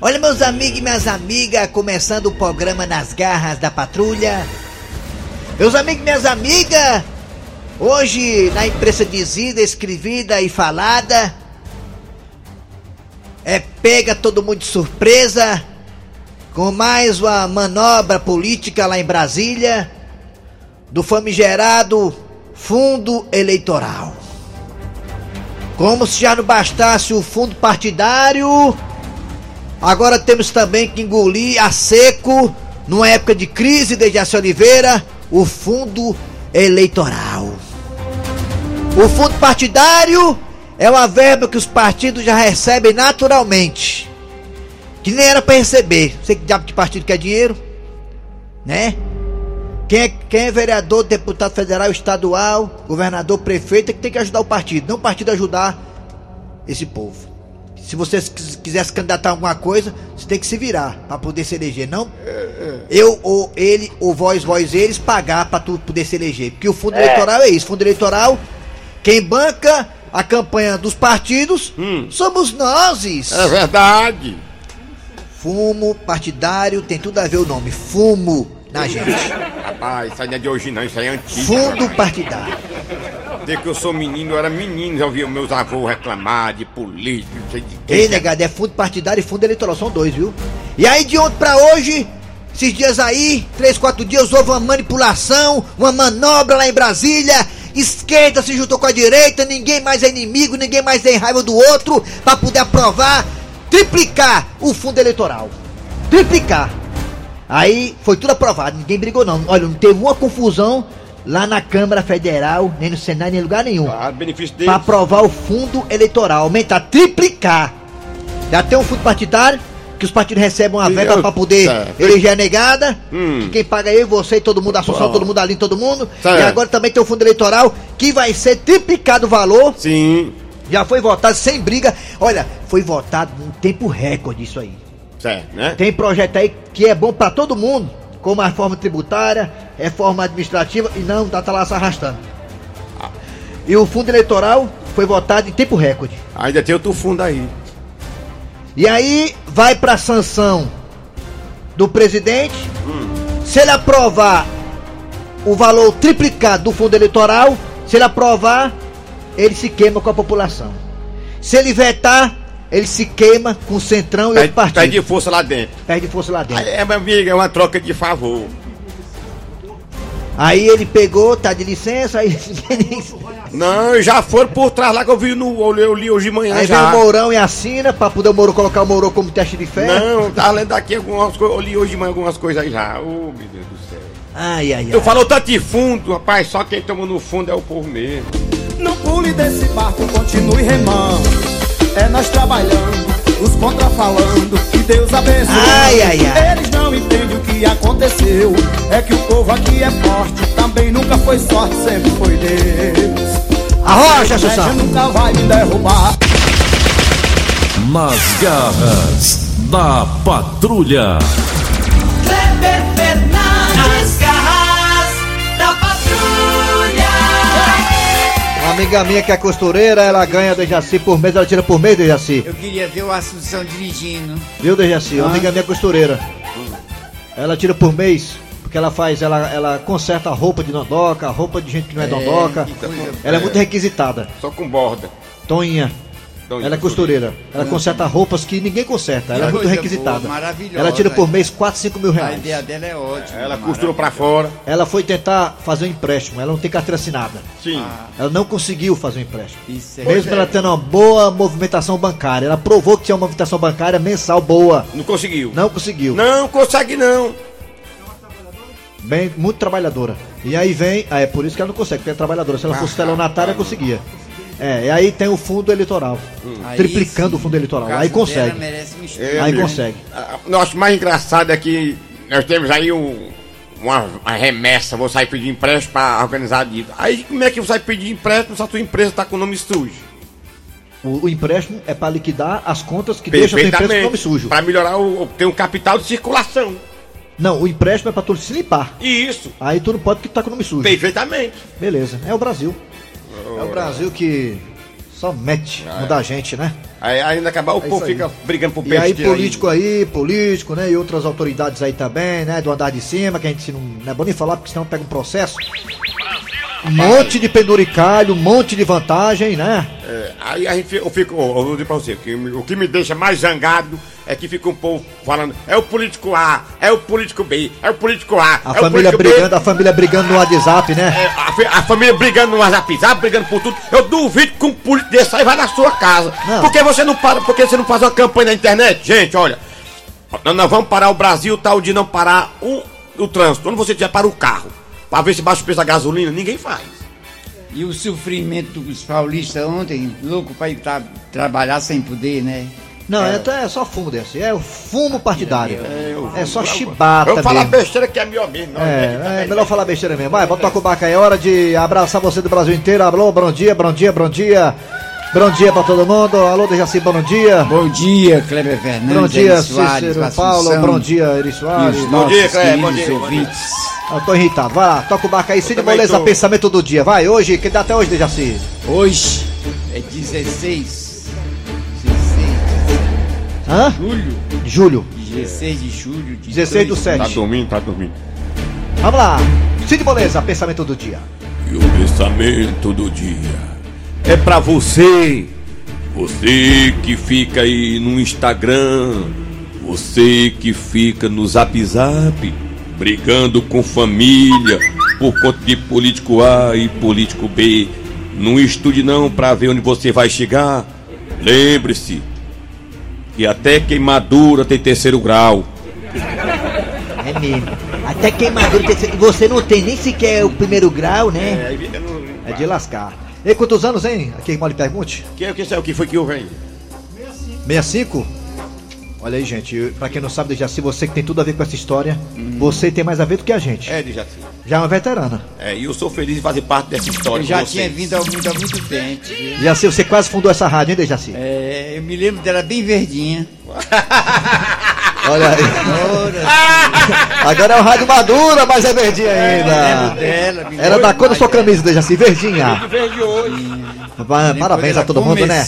Olha, meus amigos e minhas amigas, começando o programa Nas Garras da Patrulha. Meus amigos e minhas amigas, hoje na imprensa dizida, escrevida e falada, é pega todo mundo de surpresa com mais uma manobra política lá em Brasília do famigerado fundo eleitoral. Como se já não bastasse o fundo partidário, agora temos também que engolir a seco, numa época de crise de Jaci Oliveira, o fundo eleitoral. O fundo partidário é uma verba que os partidos já recebem naturalmente. Que nem era para receber. Você que diabo de partido quer dinheiro? Né? Quem é, quem é vereador, deputado federal, estadual, governador, prefeito, é que tem que ajudar o partido, não o partido ajudar esse povo. Se você quiser se candidatar a alguma coisa, você tem que se virar para poder se eleger, não eu ou ele, ou vós, vós, eles, pagar para tu poder se eleger. Porque o fundo É. eleitoral é isso, fundo eleitoral, quem banca a campanha dos partidos Hum. somos nós. É verdade. Fumo partidário tem tudo a ver o nome, fumo na gente. Rapaz, isso aí não é de hoje não, isso aí é antigo. Fundo partidário. Desde que eu sou menino, eu era menino, já ouvia meus avôs reclamar de político, não sei de quê. Ei, negado, é fundo partidário e fundo eleitoral, são dois, viu? E aí, de ontem pra hoje, esses dias aí, três, quatro dias, houve uma manipulação, uma manobra lá em Brasília. Esquerda se juntou com a direita, ninguém mais é inimigo, ninguém mais tem raiva do outro, pra poder aprovar, triplicar o fundo eleitoral. Triplicar. Aí foi tudo aprovado, ninguém brigou não. Olha, não teve uma confusão lá na Câmara Federal, nem no Senado, nem em lugar nenhum Ah, benefício deles. aprovar o fundo eleitoral, aumentar, triplicar. Já tem um fundo partidário que os partidos recebem uma verba para poder Certo. eleger a negada. Hum. que Quem paga é eu, e você, e todo mundo, a Assunção, Bom. todo mundo ali, todo mundo. Certo. E agora também tem o fundo eleitoral que vai ser triplicado o valor. Sim, Já foi votado sem briga. Olha, foi votado num tempo recorde isso aí. Certo, né? Tem projeto aí que é bom para todo mundo, como a reforma tributária, reforma administrativa e não tá, tá lá se arrastando. E o fundo eleitoral foi votado em tempo recorde. Ainda tem outro fundo aí. E aí vai pra sanção do presidente. Se ele aprovar o valor triplicado do fundo eleitoral, se ele aprovar, ele se queima com a população. Se ele vetar, ele se queima com o Centrão e outro partido. pede força lá dentro. Perde força lá dentro. É, meu amigo, é uma troca de favor. Aí ele pegou, tá de licença, aí, Não, já foram por trás lá que eu vi no. Eu li, hoje de manhã aí vem já. o Mourão e assina pra poder o Mourão colocar o Mourão como teste de fé. Não, tá lendo aqui algumas coisas. Eu li hoje de manhã algumas coisas aí já. Ô, meu Deus do céu. Ai, ai, Tu ai. falou tanto de fundo, rapaz, só quem toma no fundo é o povo mesmo. Não pule desse barco, continue remando. É nós trabalhando, os contra falando. Que Deus abençoe. Ai, ai, ai. Eles não entendem o que aconteceu. É que o povo aqui é forte. Também nunca foi sorte, sempre foi Deus. Arrocha, A Sussão. nunca vai me derrubar. Nas garras da patrulha. Amiga minha que é costureira, ela ganha do Jaci por mês, ela tira por mês, Dejaci. Eu queria ver o Assunção dirigindo. Viu, Dejaci? Ah. amiga minha é costureira. Ela tira por mês, porque ela faz, ela, ela conserta a roupa de dondoca, a roupa de gente que não é, dondoca. que coisa Ela é É. muito requisitada. Só com borda. Toninha. Então, Ela é costureira. Ela conserta roupas que ninguém conserta. Ela é muito coisa requisitada. boa, maravilhosa. Ela tira por mês 4, 5 mil A reais. ideia dela é ótima. Ela costurou pra fora. Ela foi tentar fazer um empréstimo. Ela não tem carteira assinada. Sim. Ela não conseguiu fazer um empréstimo. Isso é Mesmo ela tendo uma boa movimentação bancária. Ela provou que tinha uma movimentação bancária mensal boa. Não conseguiu. Não conseguiu. Não consegue não. Bem, muito trabalhadora. E aí vem. Ah, é por isso que ela não consegue, porque é trabalhadora. Se ela fosse estelionatária, conseguia. É, e aí tem o fundo eleitoral. Aí Triplicando sim, o fundo eleitoral. Aí consegue. É, Aí amigo. consegue. Eu acho mais engraçado é que nós temos aí um, uma, uma remessa, vou sair pedir empréstimo pra organizar isso. Aí como é que você vai pedir empréstimo se a tua empresa tá com o nome sujo? O, o empréstimo é para liquidar as contas que deixam a tua empresa com o nome sujo. Pra melhorar o. ter um capital de circulação. Não, o empréstimo é para tu se limpar. Isso. Aí tu não pode que tá com o nome sujo. Perfeitamente. Beleza. É o Brasil. É o Brasil que só mete mudar a gente, né? Aí ainda acabar, o É povo aí. fica brigando por E aí, político aí, político, né? E outras autoridades aí também, né? Do andar de cima, que a gente não, não é bom nem falar, porque senão pega um processo. Um monte de penduricalho, um monte de vantagem, né? É, aí a gente, eu fico, eu vou dizer pra você, que o que me deixa mais zangado é que fica um povo falando, é o político A, é o político B, é o político A, A é família brigando, a família brigando no WhatsApp, né? É, a, a família brigando no WhatsApp, brigando por tudo. Eu duvido que um político desse aí vai na sua casa. Não. Por que você não para? Por que você não faz uma campanha na internet? Gente, olha, nós, vamos parar o Brasil tal de não parar o, o trânsito. Quando você tiver para o carro, pra ver se baixa o preço da gasolina, ninguém faz. E o sofrimento dos paulistas ontem, louco pra ir tra- trabalhar sem poder, né? Não, é, é só fumo desse, é o fumo partidário. eu- É só eu- chibata Eu falar besteira que é melhor mesmo. não, É, é melhor falar besteira mesmo. Vai, bota o barco aí. É hora de abraçar você do Brasil inteiro. Alô, bom dia, bom dia, bom dia. Bom dia pra todo mundo. Alô, Dejaci, bom dia. Bom dia, Kleber Fernandes. Bom dia, Soares, Cícero Paulo. Bom dia, Eri Soares. Bom dia, Kleber, bom dia. ouvintes. Eu tô irritado. Vai lá, toca o barco aí. Cid Moleza, tô. pensamento do dia. Vai, hoje, que dá até hoje, Dejaci. Hoje é 16, 16 Hã? de julho, Julho. 16 de julho de 16 do 2000. Tá 7. dormindo, tá dormindo. Vamos lá. Cid Moleza, pensamento do dia. E o pensamento do dia é pra você, você que fica aí no Instagram, você que fica no Zap Zap, brigando com família por conta de político A e político B. Não estude não pra ver onde você vai chegar. Lembre-se que até queimadura tem terceiro grau. É mesmo. Até queimadura. tem- Você não tem nem sequer o primeiro grau, né? não- É de lascar. E quantos anos, hein? Aqui mal lhe pergunte. Que, que, o que foi que houve aí? 65? Olha aí, gente. Pra quem não sabe, Dejaci, você que tem tudo a ver com essa história, você tem mais a ver do que a gente. É, Dejaci. Já é uma veterana. É, e eu sou feliz de fazer parte dessa história. Eu já tinha vindo ao mundo há muito tempo. Dejaci, você quase fundou essa rádio, hein, Dejaci? É, eu me lembro dela bem verdinha. Olha aí. Agora é o rádio madura, mas é verdinha Lembro ainda. dela. Era da cor da sua dela. camisa, Dejaci, verdinha. Pa- Parabéns a todo mundo, né?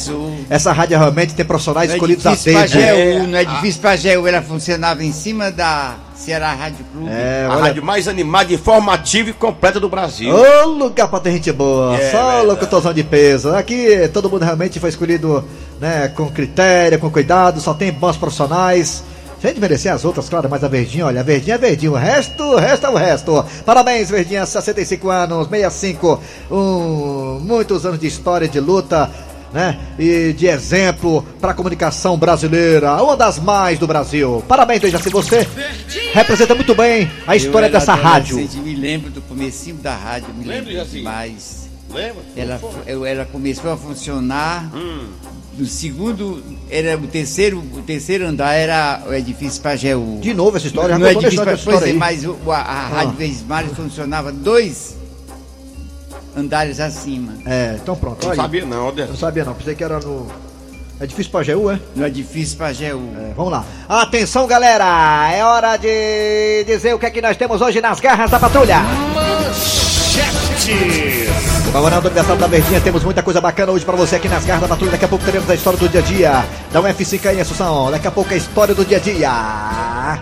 Essa rádio realmente tem profissionais é escolhidos a dedo. né? É difícil pra Jeú, ela funcionava em cima da Ceará Rádio Clube. É, A olha. rádio mais animada, informativa e completa do Brasil. Ô, lugar pra ter gente boa, É, só locutorzão de peso. Aqui todo mundo realmente foi escolhido né, com critério, com cuidado, só tem bons profissionais. Sem desmerecer as outras, claro, mas a Verdinha, olha, a Verdinha é Verdinha, o resto, o resto é o resto. Parabéns, Verdinha, 65 anos, 65, um, muitos anos de história, de luta, né? E de exemplo para a comunicação brasileira, uma das mais do Brasil. Parabéns, Dejaci, você representa muito bem a história dessa rádio. Me lembro do comecinho da rádio, me Lembra, lembro Jaci? demais. Lembra? Ela, eu- ela começou a funcionar. Hum. No segundo, era o terceiro, o terceiro andar era o edifício Pajeú. De novo essa história, contou a edifício história história aí. mas o- a, a Rádio Verdes Mares funcionava dois andares acima. É, então pronto. Não sabia não, Deus. Não sabia não, pensei que era no. É difícil pra Jeú, é? No edifício Pajeú. É, Vamos lá. Atenção, galera! É hora de dizer o que é que nós temos hoje nas garras da patrulha. Comemorando o aniversário da Verdinha, temos muita coisa bacana hoje pra você aqui nas garras da patrulha. Daqui a pouco teremos a história do dia a dia. Da UF5 aí em Assunção. Daqui a pouco a história do dia a dia.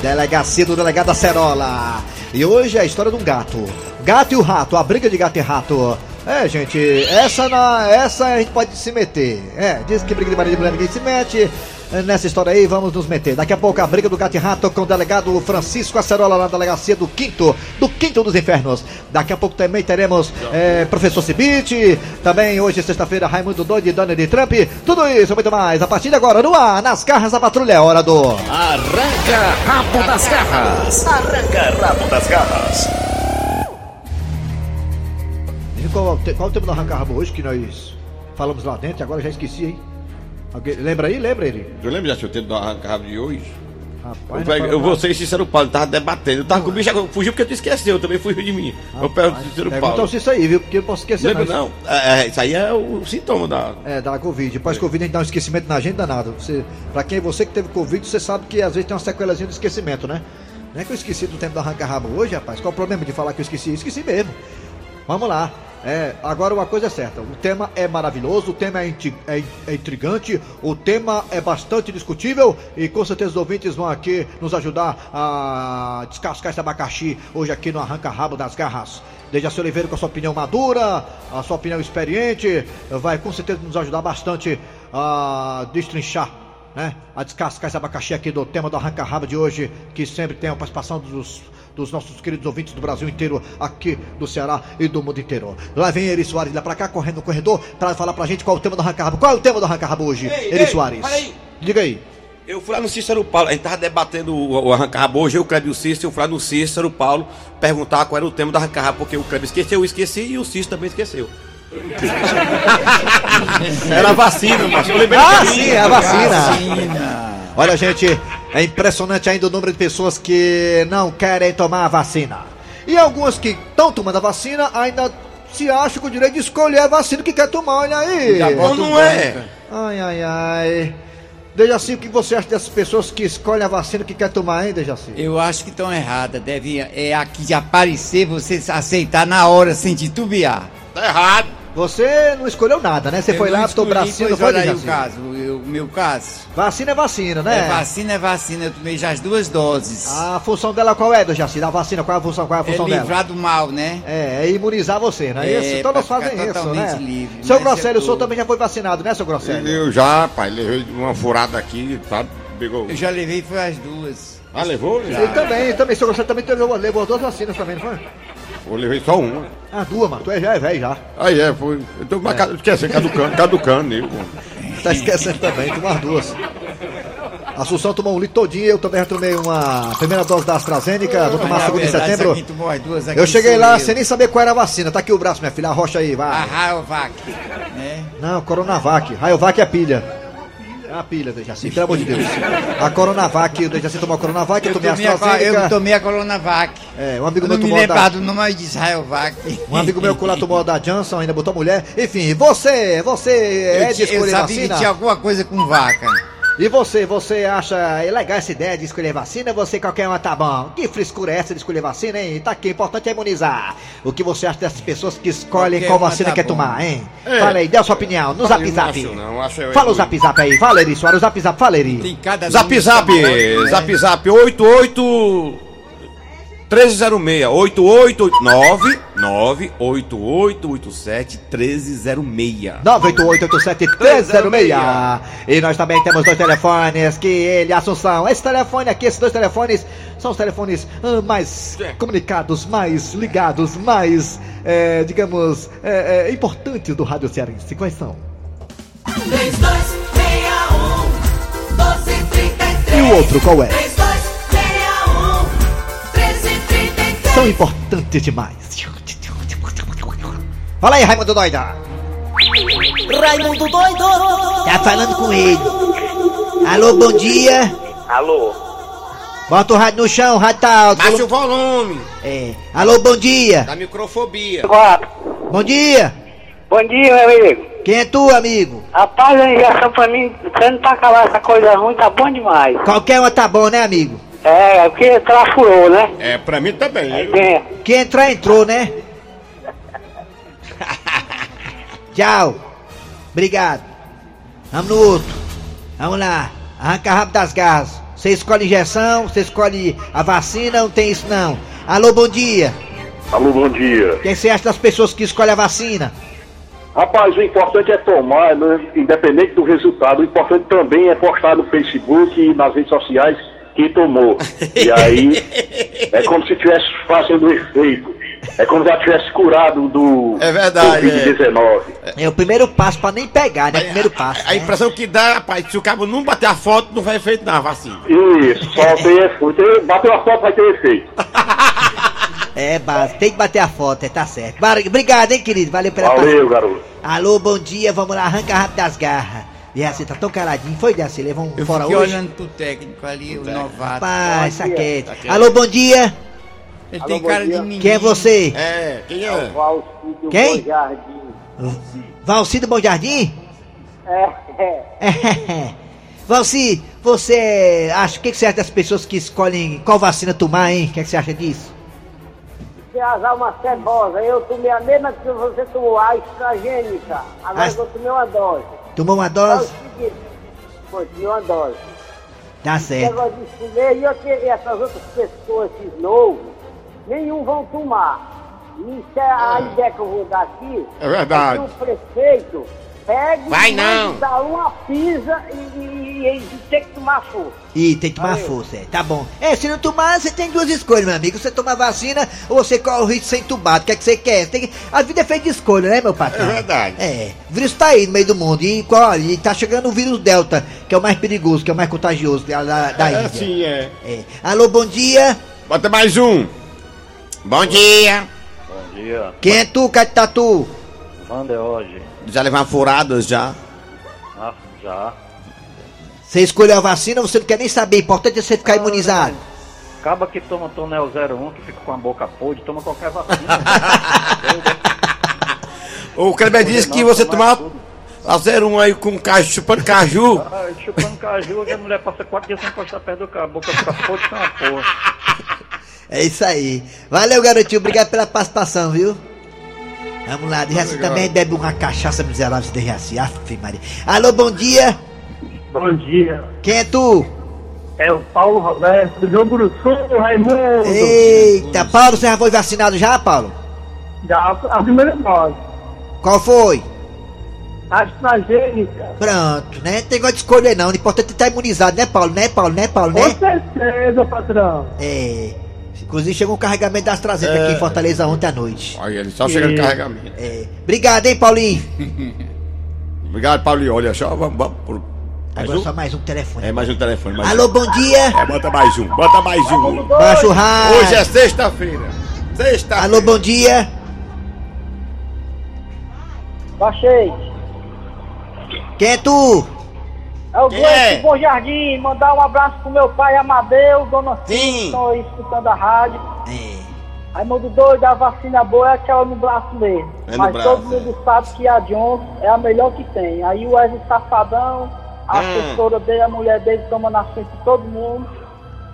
Delegacia do delegado Acerola. E hoje é a história de um gato. Gato e o rato, a briga de gato e rato. É, gente, essa na, essa a gente pode se meter. É, diz que briga de marido e mulher ninguém se mete. É, Nessa história aí, vamos nos meter. Daqui a pouco a briga do gato e rato com o delegado Francisco Acerola na delegacia do quinto, do quinto dos infernos. Daqui a pouco também teremos é, professor Cibite. Também hoje, sexta-feira, Raimundo Doide e Donald Trump. Tudo isso e muito mais. A partir de agora, no ar, nas carras da patrulha, é hora do. Arranca rabo das garras. Arranca rabo das garras. E Qual, qual o tema do arranca rabo hoje que nós falamos lá dentro? Agora já esqueci, hein? Alguém, lembra aí? Lembra ele? Eu lembro já, seu tempo do arranca-rabo de hoje? Rapaz, Eu, não eu vou ser sincero, Paulo, tava debatendo. Eu tava com o bicho, agora fugiu porque tu esqueceu, também fugiu de mim. eu nada. pego o sincero, Paulo. se isso aí, viu? Porque eu não posso esquecer. Lembra não? É, é, isso aí é o sintoma da. É, da Covid. Depois Covid a gente dá um esquecimento na gente danado. Você, pra quem você que teve Covid, você sabe que às vezes tem uma sequelazinha de esquecimento, né? Não é que eu esqueci do tempo do arranca-rabo hoje, rapaz. Qual o problema de falar que eu esqueci? Esqueci mesmo. Vamos lá. É, agora uma coisa é certa, o tema é maravilhoso, o tema é, inti- é é intrigante, o tema é bastante discutível e com certeza os ouvintes vão aqui nos ajudar a descascar esse abacaxi hoje aqui no Arranca Rabo das Garras. Dejaci Oliveira com a sua opinião madura, a sua opinião experiente, vai com certeza nos ajudar bastante a destrinchar né? A descascar esse abacaxi aqui do tema do Arranca Rabo de hoje, que sempre tem a participação dos, dos nossos queridos ouvintes do Brasil inteiro, aqui do Ceará e do mundo inteiro. Lá vem Eri Soares lá pra cá, correndo no corredor, pra falar pra gente qual é o tema do Arranca. Qual é o tema do Arranca hoje, Ei, Eri ei, Soares? peraí. Diga aí. Eu fui lá no Cícero Paulo, a gente tava debatendo o, o arranca-rabo hoje, eu, o Kleber e o Cícero, eu fui lá no Cícero Paulo perguntar qual era o tema do arranca-rabo, porque o Kleber esqueceu, eu esqueci e o Cícero também esqueceu. era a vacina, mas eu lembrei Ah, sim, é a vacina. Vacina. Olha, gente, é impressionante ainda o número de pessoas que não querem tomar a vacina. E algumas que estão tomando a vacina ainda se acham com o direito de escolher a vacina que quer tomar, olha aí. Já Não, é. branca. Ai, ai, ai. Dejaci, o que você acha dessas pessoas que escolhem a vacina que quer tomar, hein, Dejaci? Eu acho que estão erradas. Deve é aqui de aparecer, você aceitar na hora sem titubear. Tá errado. Você não escolheu nada, né? Você Eu foi lá, não botou o escolhi, bracinho, não pois foi, olha aí o caso, o meu caso. Vacina é vacina, né? É vacina, é vacina. Eu tomei já as duas doses. A função dela qual é, Dejaci? Da vacina, qual é a função, qual é a é função dela? livrar do mal, né? É, é imunizar você, não é, É, isso? Todos fazem isso, totalmente né? livre, seu mas Grosselio, eu o senhor também já foi vacinado, né, seu Grosselio? Eu já, pai, levei uma furada aqui, tá? Pegou. Eu já levei foi as duas. Ah, levou? Ele também, também, seu Grosselio também levou, levou duas vacinas também, não foi? Eu levei só uma. Ah, duas, mano, tu é, já é velho já. Aí é, foi. Eu tô é. esquecendo, caducando, caducando nele, pô. Tá esquecendo também, tomou as duas. A Assunção tomou um litro todinho, eu também já tomei uma primeira dose da AstraZeneca, vou tomar a segunda em verdade, setembro. quem tomou as duas aqui Eu cheguei lá eu. sem nem saber qual era a vacina. Tá aqui o braço, minha filha, arrocha aí, A vai. Rayovac, né? Não, Coronavac. Rayovac é pilha. É a pilha, Dejaci, pelo amor de Deus. A Coronavac, o Dejaci tomou a Coronavac, eu Eu tomei a tomei, a, AstraZeneca. eu tomei a Coronavac. É, um amigo Eu meu me tomou lembro da... do nome aí diz Rayovac. Um amigo meu que lá tomou a da Johnson, ainda botou mulher. Enfim, você, você é de eu, eu escolher sabia vacina? que tinha alguma coisa com vaca. E você, você acha legal essa ideia de escolher vacina? Você qualquer uma tá bom. Que frescura é essa de escolher vacina, hein? Tá aqui, o importante é imunizar. O que você acha dessas pessoas que escolhem Qualquer qual vacina tá quer bom. tomar, hein? É. Fala aí, dê a sua opinião no zap não zap. acho, não, acho eu- Fala o zap zap aí, fala Eri Soares, o zap zap, fala Eri. Tem cada Zap zap, também, né? zap zap 88 1306 8889 98887 1306. 98887-306. E nós também temos dois telefones que ele, Assunção. Esse telefone aqui, esses dois telefones, são os telefones ah, mais comunicados, mais ligados, mais, eh, digamos, eh, importantes do Rádio Cearense. Quais são? 3261 1233 E o outro qual é? São importantes demais. Fala aí, Raimundo Doida. Raimundo doido Tá falando com ele. Alô, bom dia. Alô, Bota o rádio no chão, o rádio tá alto. Baixa o volume É. Alô, bom dia. da microfobia. quatro. Bom dia. Bom dia, meu amigo. Quem é tu, amigo? Rapaz, a ligação pra mim, sendo pra acabar essa coisa ruim, tá bom demais. Qualquer uma tá bom, né, amigo? É, porque trafurou, né? É, pra mim também. Aí viu? tem. Quem entrar, entrou, né? Tchau. Obrigado. Vamos no outro. Vamos lá. Arranca rápido das garras. Você escolhe injeção, você escolhe a vacina, não tem isso não. Alô, bom dia. Alô, bom dia. O que você acha das pessoas que escolhem a vacina? Rapaz, o importante é tomar, né, independente do resultado. O importante também é postar no Facebook e nas redes sociais quem tomou. E aí é como se estivesse fazendo efeito. É como se já tivesse curado do É verdade, Covid-19. É o primeiro passo pra nem pegar, né? Primeiro passo. A, a né? impressão que dá, rapaz, se o cabo não bater a foto, não vai efeito na vacina. Isso, só tem efeito. Bateu a foto, vai ter efeito. É, base. Tem que bater a foto, é, tá certo. Obrigado, hein, querido. Valeu pela Valeu, garoto. Alô, bom dia, vamos lá, arranca rápido das garras. E assim, tá tão caladinho, foi Deaci, levou um Eu fora hoje. olhando pro técnico ali, o novato. Rapaz, saquete. Alô, bom dia, Ele tem cara de menino. quem é você? É, quem é? Quem? Valcido Bom Jardim? É. Valci, você acha, o que, que você acha das pessoas que escolhem qual vacina tomar, hein? O que, que você acha disso? Você azar uma cebosa. Eu tomei a mesma que você tomou, a estragênica. Agora As- eu tomei uma dose. Tomou uma É dose? foi, uma dose. Tá certo. e, eu, e essas outras pessoas, esses novos, nenhum vão tomar. Isso é a ideia que eu vou dar aqui. É verdade. que o prefeito pegue Vai e não. dar uma pisa e, e, e, e tem que tomar força. Ih, tem que tomar Valeu. força, é. Tá bom. É, se não tomar, você tem duas escolhas, meu amigo. Você toma vacina ou você corre o risco de ser entubado. O que é que você quer? Tem que- A vida é feita de escolha, né, meu patrão? É verdade. É. O vírus tá aí no meio do mundo. E, olha, e tá chegando o vírus Delta, que é o mais perigoso, que é o mais contagioso da, da, da É Índia. assim, é. É. Alô, bom dia. Bota mais um. Bom dia. Bom dia, Quem é tu, Catatu? Wander hoje. Já levar furadas já. Ah, já. Você escolheu a vacina, você não quer nem saber. O importante é você ficar imunizado. Acaba que toma Tonel 01, que fica com a boca podre, toma qualquer vacina. O Kleber disse que você tomar a 01 aí com caju, chupando caju. Ah, chupando caju, a mulher passa quatro dias sem encostar perto do carro, a boca fica podre com uma porra. É isso aí. Valeu, garotinho. Obrigado pela participação, viu? Vamos lá, de resto também bebe uma cachaça miserável de Reaci. Aff, Maria. Alô, bom dia. Bom dia. Quem é tu? É o Paulo Roberto do João Buruçu, Raimundo. Eita, Paulo, você já foi vacinado já, Paulo? Já a primeira dose. Qual foi? AstraZeneca. Pronto, né? Tem negócio de escolher não. O importante é estar imunizado, né, Paulo? Né, Paulo? Né, Paulo? Com Né? certeza, patrão. É. Inclusive chegou um carregamento da AstraZeneca aqui em Fortaleza ontem à noite. Olha, ele só chega no carregamento. É. Obrigado, hein, Paulinho? Obrigado, Paulinho. Olha só, vamos, vamos por. Mais Agora um? só mais um telefone. É mais um telefone. Mais Alô, um. bom dia. É, bota mais um, bota mais um. Baixa o rádio. Hoje é sexta-feira. Sexta. Alô, bom dia. Baixei. Quem é tu? É o Quem é? Bom Jardim. Mandar um abraço pro meu pai Amadeu, Dona Sim. Estão aí escutando a rádio. É. Raimundo doido, a vacina boa é aquela no braço mesmo. É Mas braço, todo mundo sabe que a Johnson é a melhor que tem. Aí o Wesley Safadão, a Hum. assessora dele, a mulher dele toma na frente de todo mundo.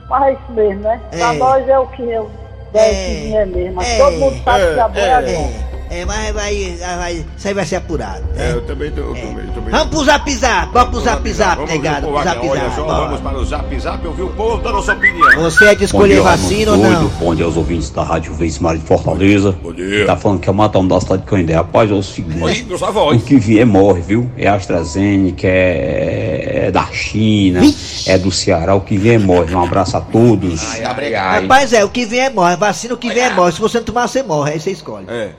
Mas é isso mesmo, né? Pra É. nós é o que é, o É. que vier mesmo. Mas É. todo mundo sabe que a boa é, a É. Johnson. É, é, mas vai, vai, isso aí vai ser apurado. É, Né? eu também tô. Eu também, eu também. Vamos pro zap zap, vamos pro zap zap, Vamos negado, pro pro zap Olha zap. só, bora. vamos para o zap zap ouvir o povo dando a sua opinião. Você é de escolher vacina ou não? Bom dia aos ouvintes da Rádio Vez Mar de Fortaleza. Bom dia. Tá falando que é o matão da cidade de Canindé. Rapaz, é o seguinte. O que vier morre, viu? É AstraZeneca, é, é da China, é do Ceará. O que vier morre. Um abraço a todos. Rapaz, é, o que vem é morre. Vacina, o que vem é morre. Se você não tomar, você morre. Aí você escolhe. É.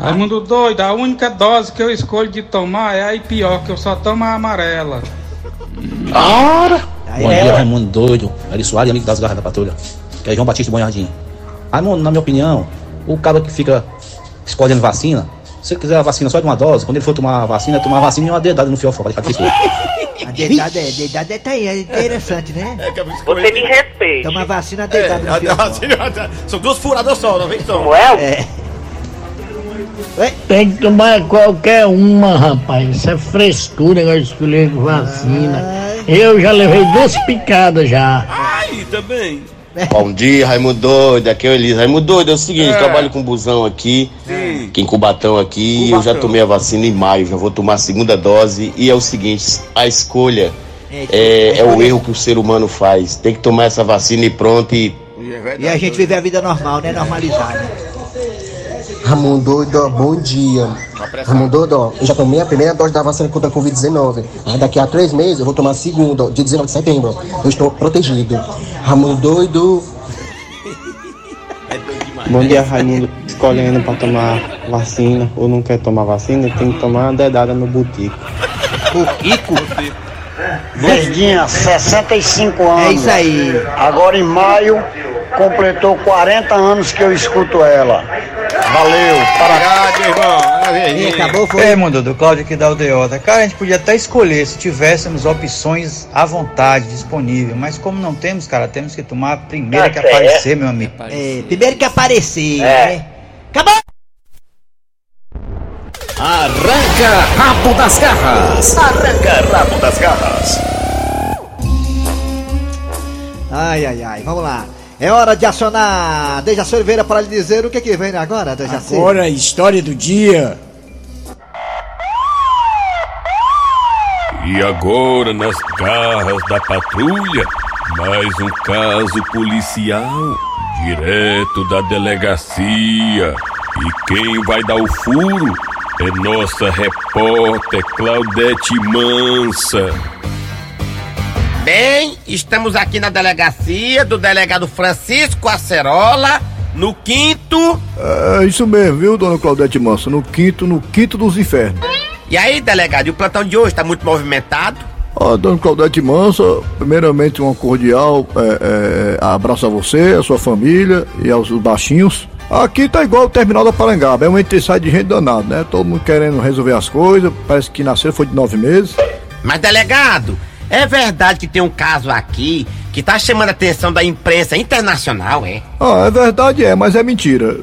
Raimundo doido, a única dose que eu escolho de tomar é a pior, que eu só tomo a amarela. Aí Bom é. dia, Raimundo Doido, Eri Soares, amigo das garras da patrulha. Que é João Batista Bom Jardim. Raimundo, na minha opinião, o cara que fica escolhendo vacina, se ele quiser a vacina só de uma dose, quando ele for tomar a vacina, tomar a vacina e uma dedada no fiofó, pra deixar de frescura. A dedada é, dedada é, tá aí, é interessante, né? É que Você me respeita. Toma vacina, a É, dedada no fiofó. a- são duas furadas só, não vem só. É. Tem que tomar qualquer uma, rapaz. Isso é frescura, negócio de escolher vacina. Eu já levei duas picadas já. Ai, também. Bom dia, Raimundo Doido, aqui é o Elisa. Raimundo Doido, é o seguinte, trabalho com busão aqui, aqui em Cubatão aqui, eu já tomei a vacina em maio, já vou tomar a segunda dose, e é o seguinte, a escolha é, é o erro que o ser humano faz, tem que tomar essa vacina e pronto, e E a gente vive a vida normal, né? Normalizada. Ramon Doido, bom dia. Ramon Doido, eu já tomei a primeira dose da vacina contra a Covid-19. Aí daqui a três meses eu vou tomar a segunda, dia 19 de setembro. Eu estou protegido. Ramon Doido. Bom dia, Raimundo. Escolhendo para tomar vacina ou não quer tomar vacina, tem que tomar uma dedada no butico. Butico? Verdinha, 65 anos. É isso aí. Agora em maio, completou 40 anos que eu escuto ela. Valeu, Paragade, irmão. E acabou, foi? É, mundo do Cláudio aqui da Aldeota. Cara, a gente podia até escolher se tivéssemos opções à vontade disponível, mas como não temos, cara, temos que tomar a primeira que Tá certo. aparecer, meu amigo. É, primeiro que aparecer, É. né? Acabou! Arranca rabo das garras. Arranca rabo das garras. Ai, ai, ai, vamos lá. É hora de acionar Dejaci Oliveira para lhe dizer o que, que vem agora, Dejaci. Agora história do dia. E agora, nas garras da patrulha, mais um caso policial, direto da delegacia. E quem vai dar o furo é nossa repórter Claudete Mansa. Bem, estamos aqui na delegacia do delegado Francisco Acerola, no quinto. É isso mesmo, viu, dona Claudete Manso? No quinto, no quinto dos infernos. E aí, delegado, e o plantão de hoje tá muito movimentado? Ó, dona Claudete Manso, primeiramente um cordial é, é, abraço a você, a sua família e aos baixinhos. Aqui tá igual o terminal da Parangaba, é um entre e sai de gente danado, né? Todo mundo querendo resolver as coisas, parece que nasceu foi de nove meses. Mas, delegado, é verdade que tem um caso aqui que tá chamando a atenção da imprensa internacional, é? Ah, é verdade, é, mas é mentira.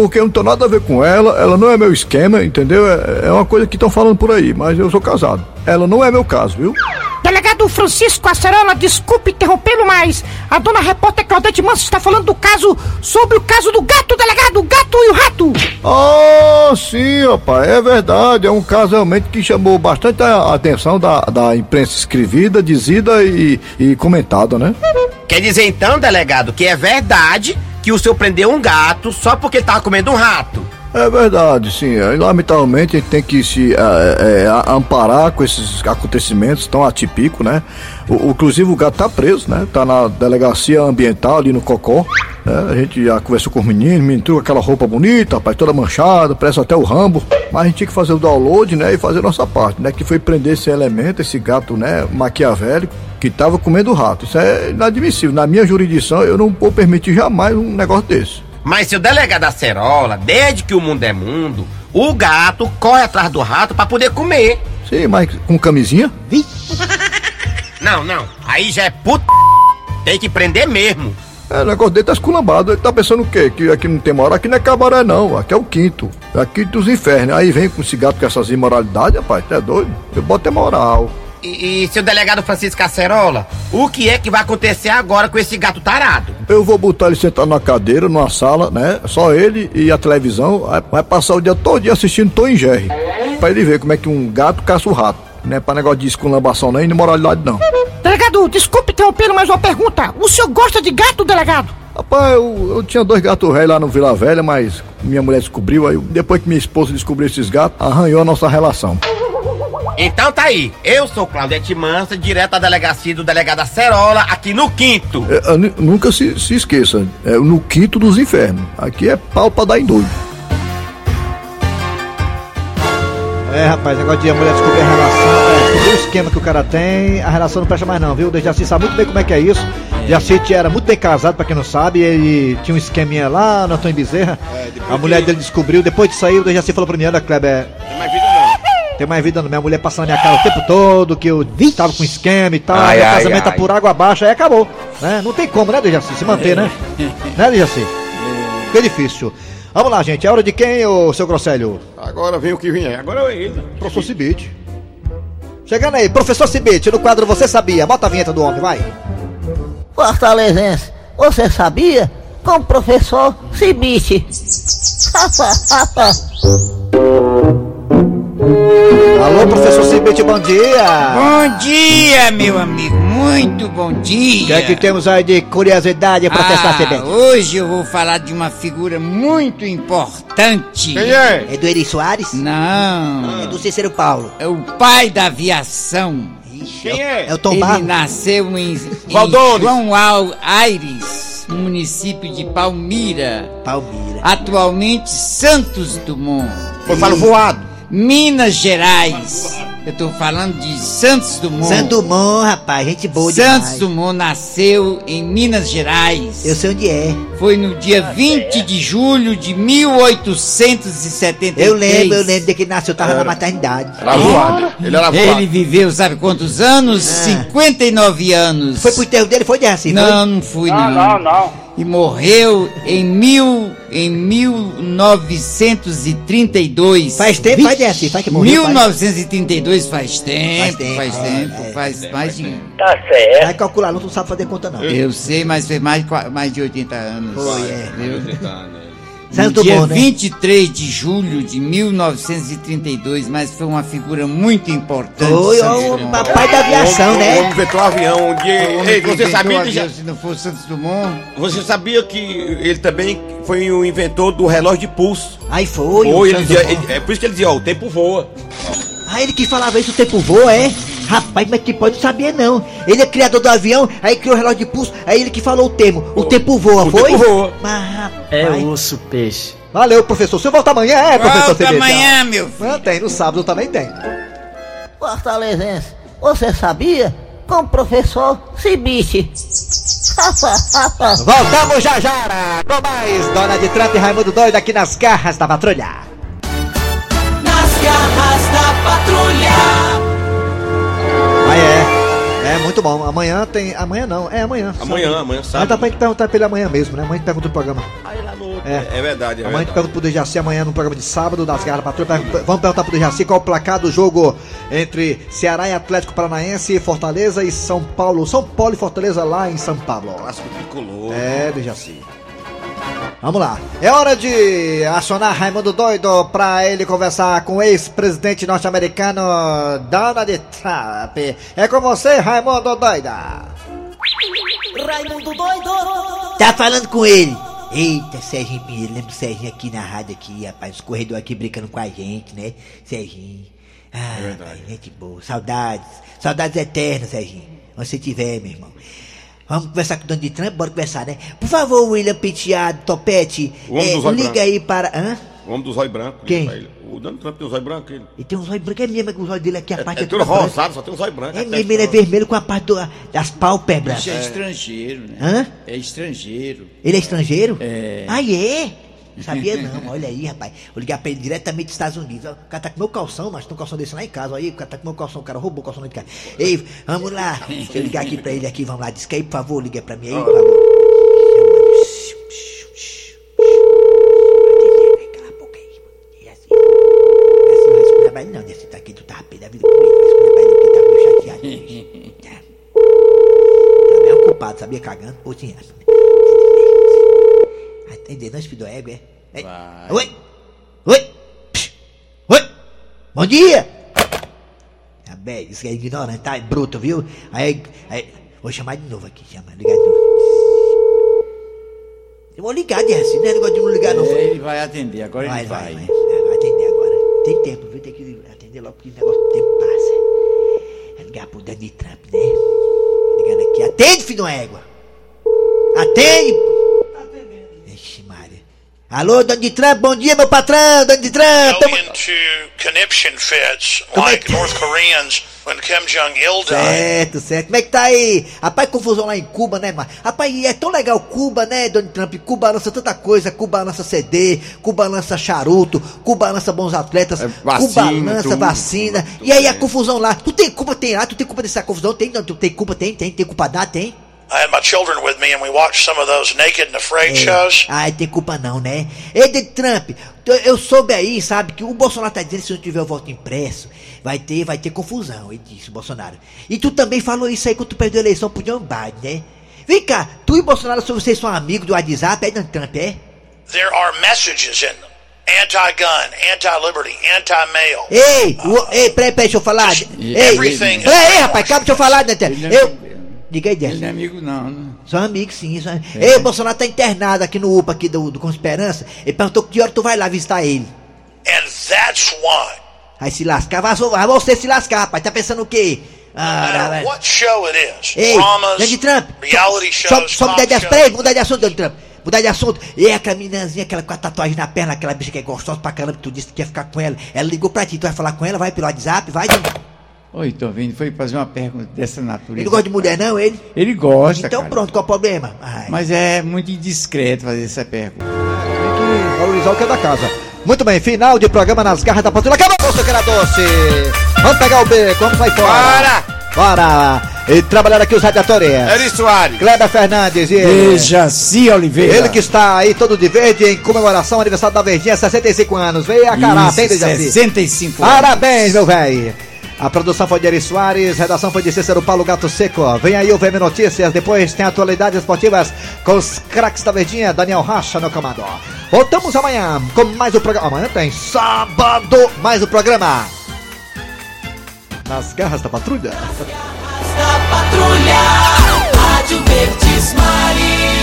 Porque eu não tenho nada a ver com ela, ela não é meu esquema, entendeu? É, é uma coisa que estão falando por aí, mas eu sou casado. Ela não é meu caso, viu? Delegado Francisco Acerola, desculpe interrompê-lo, mas a dona repórter Claudete Manso está falando do caso sobre o caso do gato, delegado, o gato e o rato. Ah, sim, rapaz, é verdade. É um caso realmente que chamou bastante a atenção da, da imprensa escrevida, dizida e, e comentada, né? Quer dizer então, delegado, que é verdade que o senhor prendeu um gato só porque ele tava comendo um rato? É verdade, sim. É, Lamentavelmente a gente tem que se é, é, a- amparar com esses acontecimentos tão atípicos, né? O, inclusive o gato tá preso, né? Tá na delegacia ambiental ali no Cocó. né? A gente já conversou com os meninos, menino com aquela roupa bonita, rapaz, toda manchada, parece até o Rambo. Mas a gente tinha que fazer o download, né? E fazer a nossa parte, né? Que foi prender esse elemento, esse gato, né? Maquiavélico, que tava comendo rato. Isso é inadmissível. Na minha jurisdição, eu não vou permitir jamais um negócio desse. Mas seu delegado Acerola, desde que o mundo é mundo, o gato corre atrás do rato pra poder comer. Sim, mas com camisinha? Não, não. Aí já é puto. Tem que prender mesmo. É, o negócio dele tá esculambado. Ele tá pensando o quê? Que aqui não tem moral? Aqui não é cabaré, não. Aqui é o quinto. É aqui dos infernos. Aí vem com esse gato com essas imoralidades, rapaz. Tu é doido? Eu boto é moral. E, e seu delegado Francisco Acerola, o que é que vai acontecer agora com esse gato tarado? Eu vou botar ele sentado na cadeira, numa sala, né? Só ele e a televisão. Vai- passar o dia todo dia assistindo Tom e Jerry. Pra ele ver como é que um gato caça o rato. Não é pra negócio de esculambação nem de moralidade, não. Delegado, desculpe interrompê-lo, mas uma pergunta. O senhor gosta de gato, delegado? Rapaz, eu, eu tinha dois gatos velhos lá no Vila Velha, mas minha mulher descobriu. Aí depois que minha esposa descobriu esses gatos, arranhou a nossa relação. Então tá aí. Eu sou Claudete Mansa, direto da delegacia do delegado Acerola, aqui no quinto. É, nu- nunca se, se esqueça, é no quinto dos infernos. Aqui é pau pra dar em doido. É, rapaz, negócio de a mulher descobrir a relação, é, descobrir o esquema que o cara tem, a relação não presta mais não, viu? O Dejaci sabe muito bem como é que é isso. Dejaci era muito bem casado, pra quem não sabe, ele tinha um esqueminha lá no Antônio Bezerra. a mulher dele descobriu, depois de sair, o Dejaci falou pra mim, olha, Kleber, Tem mais vida não. Tem mais vida não, minha mulher passando na minha cara o tempo todo, que eu tava com esquema e tal, Ai, meu ai, casamento tá ai. por água abaixo, aí acabou. Né? Não tem como, né, Dejaci, se manter, né? né, Dejaci? Fica difícil. Vamos lá, gente, é hora de quem, ô seu Grosselho? Agora vem o que vier. Agora é ele. Professor Cibite. Chegando aí, professor Cibite, no quadro Você Sabia. Bota a vinheta do homem, vai. Fortalezense, você sabia? Com o professor Cibite. Alô, professor Cibite, bom dia. Bom dia, meu amigo. Muito bom dia. O que é que temos aí de curiosidade, professor Ah, Cibite? hoje eu vou falar de uma figura muito importante. Quem é? É do Eri Soares? Não. É do Cícero Paulo. É o pai da aviação. Quem é? É o Tom Ele Barros? nasceu em, em Valdones. João Al- Aires, município de Palmira. Palmira. Atualmente Santos Dumont. Foi para o voado. Minas Gerais. Eu tô falando de Santos Dumont. Santo Dumont, rapaz, gente boa Santos demais. Dumont nasceu em Minas Gerais. Eu sei onde é. Foi no dia 20 de julho de 1873. Eu lembro, eu lembro de que ele nasceu, tava na maternidade. Era voado. Ele era voado. Ele viveu, sabe quantos anos? 59 anos. Foi pro enterro dele, foi de assim, Não, não fui, não. Não, não, não. E morreu em mil em 1932. Faz tempo, faz dessa, faz que morreu, faz. 1932 faz tempo, Faz tempo, faz tempo, faz mais de Tá certo. Vai calcular, não tu sabe fazer conta não. Eu sei, mas fez mais mais de 80 anos. Foi, é. Viu? No Santo dia bom, né? 23 de julho de 1932, mas foi uma figura muito importante. Foi, o Dumont. papai da aviação, O né? homem inventou avião. De, O homem Ei, que você inventou sabia o que já- avião, Se não fosse Santos Dumont. Você sabia que ele também foi o inventor do relógio de pulso? Aí foi, o Foi, ele dizia, ele- é por isso que ele dizia, ó, o tempo voa. Ah, ele que falava isso o tempo voa, é? Rapaz, mas que pode saber não. Ele é criador do avião, aí criou o relógio de pulso, aí ele que falou o termo. O, tempo voa, o foi? tempo voa. Mas, rapaz. É osso, peixe. Valeu, professor. Se eu voltar amanhã, é, professor Volta amanhã, meu filho. Não tem, no sábado também tem. Fortalezense, você sabia? Com o professor Cibite. Voltamos já já com mais Donald Trump e Raimundo Doido aqui nas garras da patrulha. Nas garras da patrulha. É. É muito bom. Amanhã tem. Amanhã não, é amanhã. Amanhã, sábado. amanhã, Mas sábado. dá pra gente perguntar pra ele amanhã mesmo, né? Amanhã a gente pergunta no programa. É, é verdade, é Amanhã a gente pergunta pro Dejaci amanhã no programa de sábado das patrulha. Per- Vamos perguntar pro Dejaci qual é o placar do jogo entre Ceará e Atlético Paranaense, Fortaleza e São Paulo. São Paulo e Fortaleza lá em São Paulo. Clássico tricolor. É, Dejaci. Vamos lá. É hora de acionar Raimundo Doido pra ele conversar com o ex-presidente norte-americano Donald Trump. É com você, Raimundo Doida. Raimundo doido. Tá falando com ele. Eita, Serginho Pinheiro, lembra do Serginho aqui na rádio aqui, rapaz, os corredor aqui brincando com a gente, né? Serginho. Ah, rapaz, gente boa. Saudades. Saudades eternas, Serginho. Onde você estiver, meu irmão. Vamos conversar com o Donald Trump? Bora conversar, né? Por favor, William Penteado, Topete, O homem é, dos olhos liga brancos. aí para... Hã? O homem dos olhos brancos. Quem? O Donald Trump tem os olhos brancos. Ele. Ele tem uns olhos brancos, é mesmo, que os olhos dele aqui, a parte É é toda rosado, só tem os olhos brancos. É mesmo, ele é vermelho com a parte do- das pálpebras. Bicho é estrangeiro, né? Hã? É estrangeiro. Ele é estrangeiro? É. Ah, é? Não sabia não, olha aí, rapaz. Vou ligar pra ele diretamente dos Estados Unidos. O cara tá com meu calção, mas tem um calção desse lá em casa. Aí, o cara tá com meu calção, o cara roubou o calção lá de casa. Ei, vamos lá. Deixa eu ligar aqui pra ele aqui, vamos lá. Diz que aí, por favor, liga pra mim aí, por favor. A. E assim, assim não vai né? Tá aqui, tu tá pé da vida com ele. Vai esculhambar ele porque tá meio chateado. Tá. É um culpado, sabia? Cagando. Ou tinha. Atender, não, espidou égua, é? Ei. Oi! Oi! Psh. Oi! Bom dia! Tá bem, isso é ignorante, tá? É bruto, viu? Aí, aí, vou chamar de novo aqui, chama, ligar de novo. Eu vou ligar, de assim, não é negócio de não ligar, não. É, ele vai atender, agora Vai, ele vai. vai, vai. É, vai atender agora. Tem tempo, viu? Tem que atender logo, porque o negócio do tempo passa. É ligar pro Donald Trump, né? Ligando aqui. Atende, filho de uma égua! Atende! Alô, Donald Trump, bom dia, meu patrão, Donald Trump! Tamo... into conniption fits like North Koreans when Kim Jong Il died. Certo, certo. Como é que tá aí? Rapaz, confusão lá em Cuba, né, mano? Rapaz, é tão legal Cuba, né, Donald Trump? Cuba lança tanta coisa. Cuba lança CD, Cuba lança charuto, Cuba lança bons atletas, Cuba vacina, lança tudo, vacina. e aí a confusão lá. Tu tem culpa, tem lá? Tu tem culpa dessa confusão? Tem, não? Tu tem culpa? Tem, tem. Tem culpa dá? Tem. I had my children with me and we watched some of those naked and afraid shows. Ai, tem culpa não, né? Ei, Trump, eu- soube aí, sabe, que o Bolsonaro tá dizendo que se não tiver o voto impresso, vai ter, vai ter confusão, ele disse, o Bolsonaro. E tu também falou isso aí quando tu perdeu a eleição pro John Biden, né? Vem cá, tu e Bolsonaro, vocês são amigos do WhatsApp, é, Donald Trump, é? There are messages in them. Anti-gun, anti-liberty, anti-male. Ei, o, ei, peraí, peraí, deixa eu falar. Ei, Everything peraí, rapaz, calma, deixa eu falar, Trump. Eu... Diga aí, Décio. Ele não é amigo, não, né? São amigos, sim. São... Ei, o Bolsonaro tá internado aqui no UPA aqui do, do Com Esperança. Ele perguntou que hora tu vai lá visitar ele. And that's why, Vai se lascar, vai, vai você se lascar, rapaz. Tá pensando o quê? Ah, what show it is, Ei, dramas, Donald Trump. reality Só, shows, só mudar talk de assunto. Peraí, mudar de assunto, Donald Trump. Mudar de assunto. E aquela meninazinha, aquela com a tatuagem na perna, aquela bicha que é gostosa pra caramba, que tu disse que ia ficar com ela. Ela ligou pra ti, tu vai falar com ela, vai pelo WhatsApp, vai. Donald. Oi, tô vindo, foi fazer uma pergunta dessa natureza. Ele não gosta de mulher, não, ele? Ele gosta, Então cara. pronto, qual o problema? Ai. Mas é muito indiscreto fazer essa pergunta. Tem que valorizar o que é da casa. Muito bem, final de programa nas garras da patrulha. Acabou, seu cara doce! Vamos pegar o beco, vamos sair fora! Bora! Bora! E trabalhar aqui os radiadores. Eri Soares. Kleber Fernandes e. Dejaci Oliveira. Ele que está aí todo de verde em comemoração ao aniversário da Verdinha, 65 anos. Veio a caráter, hein, Isso, Dejaci? 65 anos. Parabéns, meu velho. A produção foi de Eri Soares, redação foi de Cícero Paulo Gato Seco. Vem aí o VM Notícias, depois tem atualidades esportivas com os craques da Verdinha, Daniel Racha no comando. Voltamos amanhã com mais o programa. Amanhã tem sábado, mais o programa. Nas garras da patrulha. Da patrulha, Rádio Verdes Maria.